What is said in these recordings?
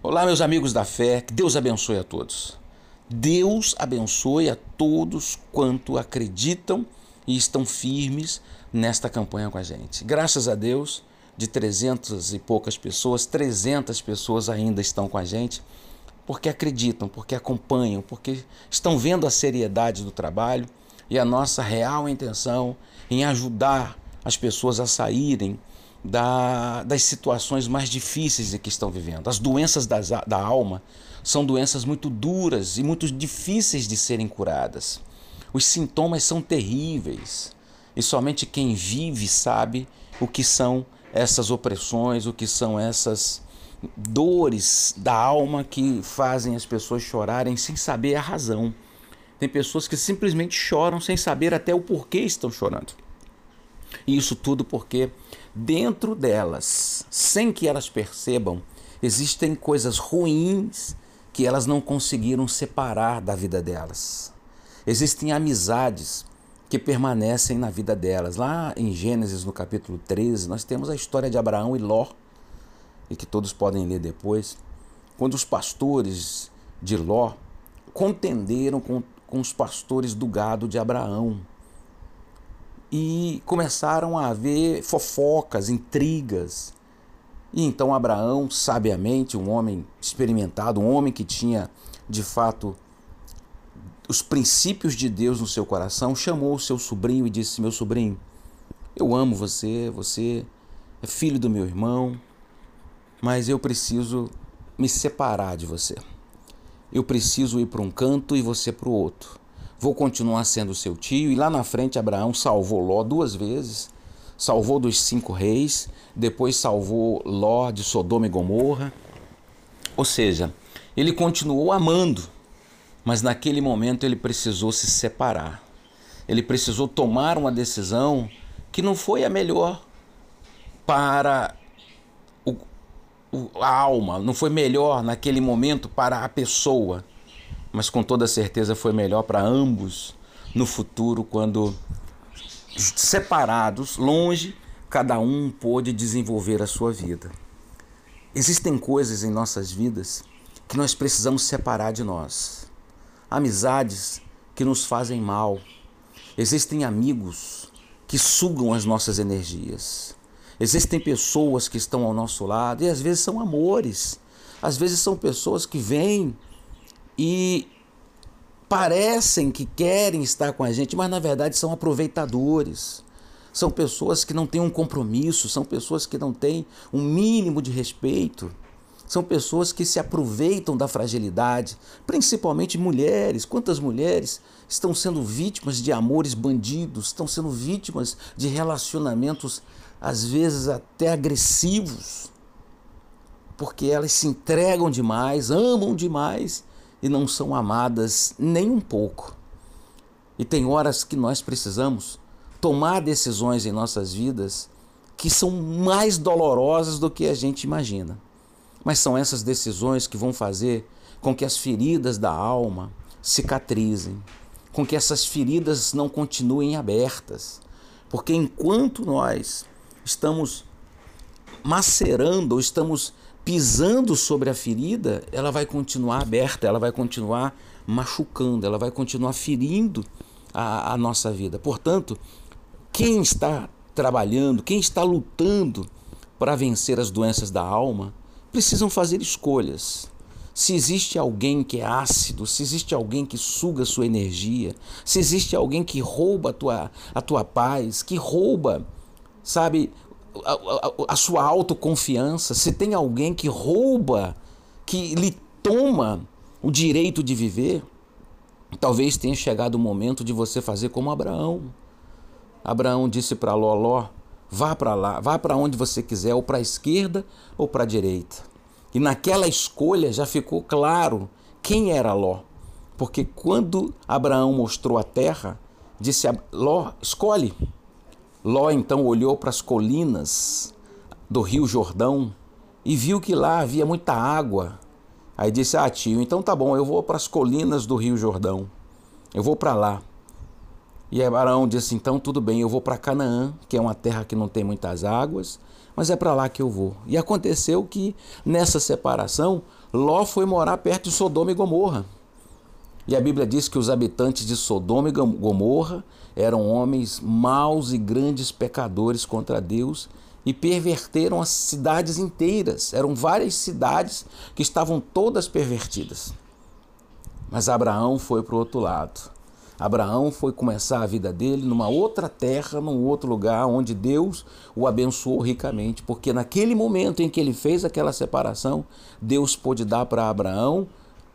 Olá, meus amigos da fé, que Deus abençoe a todos. Deus abençoe a todos quanto acreditam e estão firmes nesta campanha com a gente. Graças a Deus, de 300 e poucas pessoas, 300 pessoas ainda estão com a gente, porque acreditam, porque acompanham, porque estão vendo a seriedade do trabalho e a nossa real intenção em ajudar as pessoas a saírem da, das situações mais difíceis que estão vivendo. As doenças das, da alma são doenças muito duras e muito difíceis de serem curadas. Os sintomas são terríveis e somente quem vive sabe o que são essas opressões, o que são essas dores da alma que fazem as pessoas chorarem sem saber a razão. Tem pessoas que simplesmente choram sem saber até o porquê estão chorando. E isso tudo porque dentro delas, sem que elas percebam, existem coisas ruins que elas não conseguiram separar da vida delas. Existem amizades que permanecem na vida delas. Lá em Gênesis, no capítulo 13, nós temos a história de Abraão e Ló, e que todos podem ler depois, quando os pastores de Ló contenderam com, com os pastores do gado de Abraão e começaram a haver fofocas, intrigas. E então Abraão, sabiamente, um homem experimentado, um homem que tinha de fato os princípios de Deus no seu coração, chamou o seu sobrinho e disse: Meu sobrinho, eu amo você, você é filho do meu irmão, mas eu preciso me separar de você. Eu preciso ir para um canto e você para o outro vou continuar sendo seu tio. E lá na frente, Abraão salvou Ló duas vezes. Salvou dos cinco reis, depois salvou Ló de Sodoma e Gomorra. Ou seja, ele continuou amando, mas naquele momento ele precisou se separar. Ele precisou tomar uma decisão que não foi a melhor para o, o, a alma, não foi melhor naquele momento para a pessoa mas com toda certeza foi melhor para ambos no futuro, quando separados, longe, cada um pôde desenvolver a sua vida. Existem coisas em nossas vidas que nós precisamos separar de nós. Amizades que nos fazem mal. Existem amigos que sugam as nossas energias. Existem pessoas que estão ao nosso lado e às vezes são amores. Às vezes são pessoas que vêm e parecem que querem estar com a gente, mas na verdade são aproveitadores. São pessoas que não têm um compromisso, são pessoas que não têm um mínimo de respeito. São pessoas que se aproveitam da fragilidade, principalmente mulheres. Quantas mulheres estão sendo vítimas de amores bandidos, estão sendo vítimas de relacionamentos, às vezes até agressivos, porque elas se entregam demais, amam demais e não são amadas nem um pouco. E tem horas que nós precisamos tomar decisões em nossas vidas que são mais dolorosas do que a gente imagina. Mas são essas decisões que vão fazer com que as feridas da alma cicatrizem, com que essas feridas não continuem abertas. Porque enquanto nós estamos macerando ou estamos pisando sobre a ferida, ela vai continuar aberta, ela vai continuar machucando, ela vai continuar ferindo a, a nossa vida. Portanto, quem está trabalhando, quem está lutando para vencer as doenças da alma, precisam fazer escolhas. Se existe alguém que é ácido, se existe alguém que suga sua energia, se existe alguém que rouba a tua, a tua paz, que rouba, sabe, a, a, a sua autoconfiança, se tem alguém que rouba, que lhe toma o direito de viver, talvez tenha chegado o momento de você fazer como Abraão. Abraão disse para Ló, Ló, vá para lá, vá para onde você quiser, ou para a esquerda ou para a direita. E naquela escolha já ficou claro quem era Ló. Porque quando Abraão mostrou a terra, disse a Ló, escolhe. Ló então olhou para as colinas do Rio Jordão e viu que lá havia muita água. Aí disse: Ah, tio, então tá bom, eu vou para as colinas do Rio Jordão. Eu vou para lá. E Abraão disse: Então tudo bem, eu vou para Canaã, que é uma terra que não tem muitas águas, mas é para lá que eu vou. E aconteceu que nessa separação, Ló foi morar perto de Sodoma e Gomorra. E a Bíblia diz que os habitantes de Sodoma e Gomorra eram homens maus e grandes pecadores contra Deus e perverteram as cidades inteiras. Eram várias cidades que estavam todas pervertidas. Mas Abraão foi para o outro lado. Abraão foi começar a vida dele numa outra terra, num outro lugar, onde Deus o abençoou ricamente, porque naquele momento em que ele fez aquela separação, Deus pôde dar para Abraão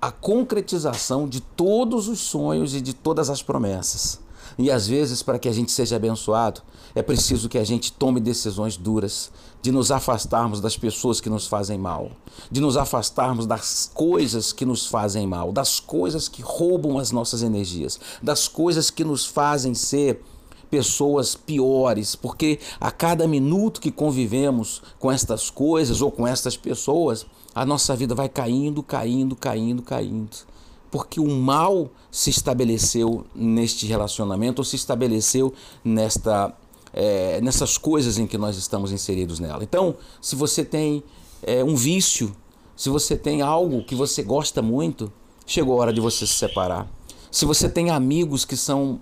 a concretização de todos os sonhos e de todas as promessas. E às vezes, para que a gente seja abençoado, é preciso que a gente tome decisões duras, de nos afastarmos das pessoas que nos fazem mal, de nos afastarmos das coisas que nos fazem mal, das coisas que roubam as nossas energias, das coisas que nos fazem ser pessoas piores, porque a cada minuto que convivemos com estas coisas ou com estas pessoas, a nossa vida vai caindo, caindo, caindo, caindo porque o mal se estabeleceu neste relacionamento ou se estabeleceu nesta, é, nessas coisas em que nós estamos inseridos nela. Então, se você tem é, um vício, se você tem algo que você gosta muito, chegou a hora de você se separar. Se você tem amigos que são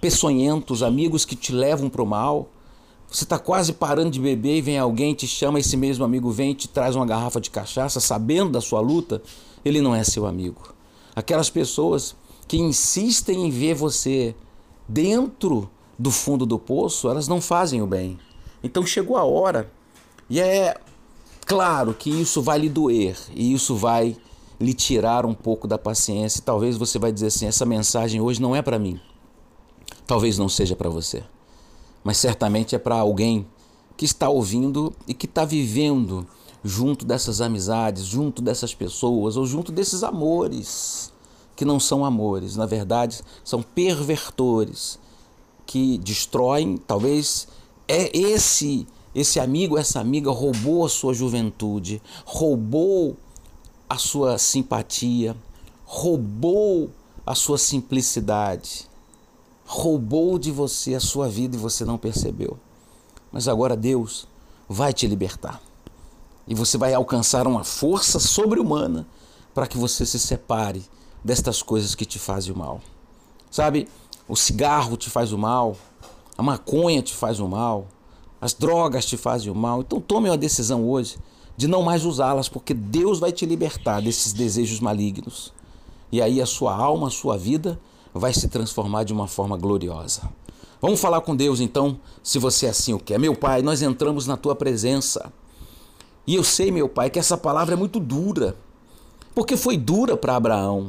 peçonhentos, amigos que te levam para o mal, você está quase parando de beber e vem alguém, te chama, esse mesmo amigo vem e te traz uma garrafa de cachaça, sabendo da sua luta, ele não é seu amigo. Aquelas pessoas que insistem em ver você dentro do fundo do poço, elas não fazem o bem. Então chegou a hora, e é claro que isso vai lhe doer, e isso vai lhe tirar um pouco da paciência. Talvez você vai dizer assim: essa mensagem hoje não é para mim. Talvez não seja para você, mas certamente é para alguém que está ouvindo e que está vivendo junto dessas amizades, junto dessas pessoas ou junto desses amores que não são amores, na verdade são pervertores que destroem, talvez é esse esse amigo, essa amiga roubou a sua juventude, roubou a sua simpatia, roubou a sua simplicidade, roubou de você a sua vida e você não percebeu. Mas agora Deus vai te libertar e você vai alcançar uma força sobre-humana para que você se separe destas coisas que te fazem o mal. Sabe, o cigarro te faz o mal, a maconha te faz o mal, as drogas te fazem o mal. Então tome uma decisão hoje de não mais usá-las, porque Deus vai te libertar desses desejos malignos. E aí a sua alma, a sua vida vai se transformar de uma forma gloriosa. Vamos falar com Deus então, se você assim o quer. Meu Pai, nós entramos na tua presença. E eu sei, meu pai, que essa palavra é muito dura, porque foi dura para Abraão.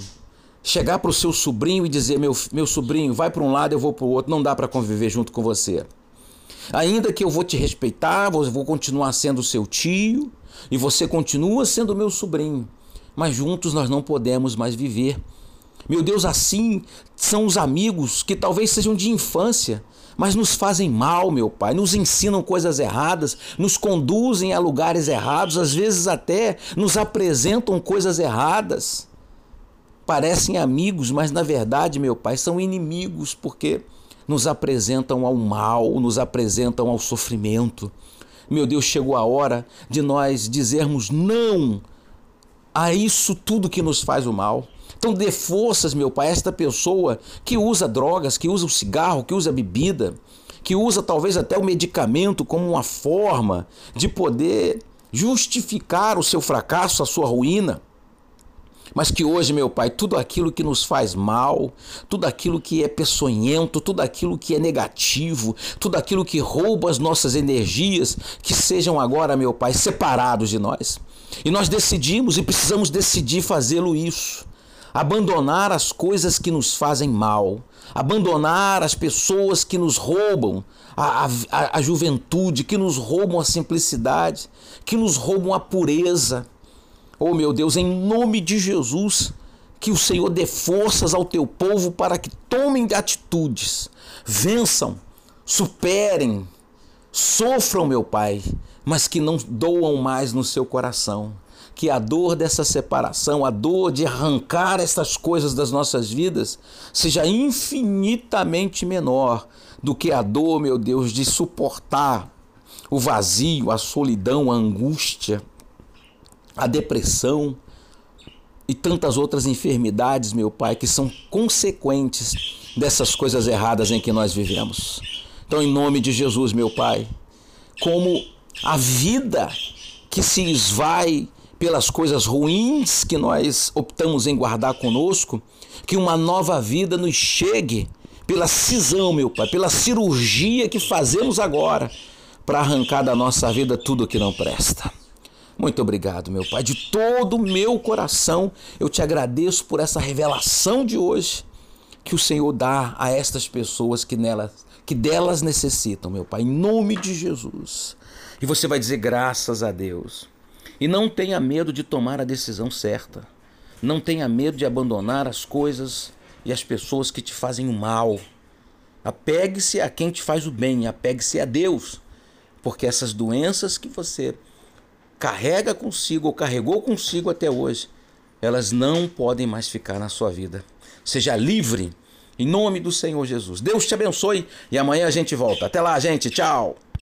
Chegar para o seu sobrinho e dizer: meu, meu sobrinho, vai para um lado, eu vou para o outro, não dá para conviver junto com você. Ainda que eu vou te respeitar, vou continuar sendo seu tio e você continua sendo meu sobrinho, mas juntos nós não podemos mais viver. Meu Deus, assim são os amigos que talvez sejam de infância, mas nos fazem mal, meu Pai, nos ensinam coisas erradas, nos conduzem a lugares errados, às vezes até nos apresentam coisas erradas. Parecem amigos, mas na verdade, meu Pai, são inimigos, porque nos apresentam ao mal, nos apresentam ao sofrimento. Meu Deus, chegou a hora de nós dizermos não a isso tudo que nos faz o mal. Então dê forças, meu Pai, a esta pessoa que usa drogas, que usa o cigarro, que usa a bebida, que usa talvez até o medicamento como uma forma de poder justificar o seu fracasso, a sua ruína. Mas que hoje, meu Pai, tudo aquilo que nos faz mal, tudo aquilo que é peçonhento, tudo aquilo que é negativo, tudo aquilo que rouba as nossas energias, que sejam agora, meu Pai, separados de nós. E nós decidimos e precisamos decidir fazê-lo isso abandonar as coisas que nos fazem mal, abandonar as pessoas que nos roubam a, a, a juventude, que nos roubam a simplicidade, que nos roubam a pureza. Oh meu Deus, em nome de Jesus, que o Senhor dê forças ao teu povo para que tomem atitudes, vençam, superem, sofram, meu Pai, mas que não doam mais no seu coração. Que a dor dessa separação, a dor de arrancar essas coisas das nossas vidas, seja infinitamente menor do que a dor, meu Deus, de suportar o vazio, a solidão, a angústia, a depressão e tantas outras enfermidades, meu Pai, que são consequentes dessas coisas erradas em que nós vivemos. Então, em nome de Jesus, meu Pai, como a vida que se esvai pelas coisas ruins que nós optamos em guardar conosco, que uma nova vida nos chegue pela cisão, meu Pai, pela cirurgia que fazemos agora para arrancar da nossa vida tudo que não presta. Muito obrigado, meu Pai. De todo o meu coração, eu te agradeço por essa revelação de hoje que o Senhor dá a estas pessoas que nelas que delas necessitam, meu Pai, em nome de Jesus. E você vai dizer graças a Deus. E não tenha medo de tomar a decisão certa. Não tenha medo de abandonar as coisas e as pessoas que te fazem o mal. Apegue-se a quem te faz o bem, apegue-se a Deus porque essas doenças que você carrega consigo ou carregou consigo até hoje, elas não podem mais ficar na sua vida. Seja livre em nome do Senhor Jesus. Deus te abençoe e amanhã a gente volta. Até lá, gente. Tchau.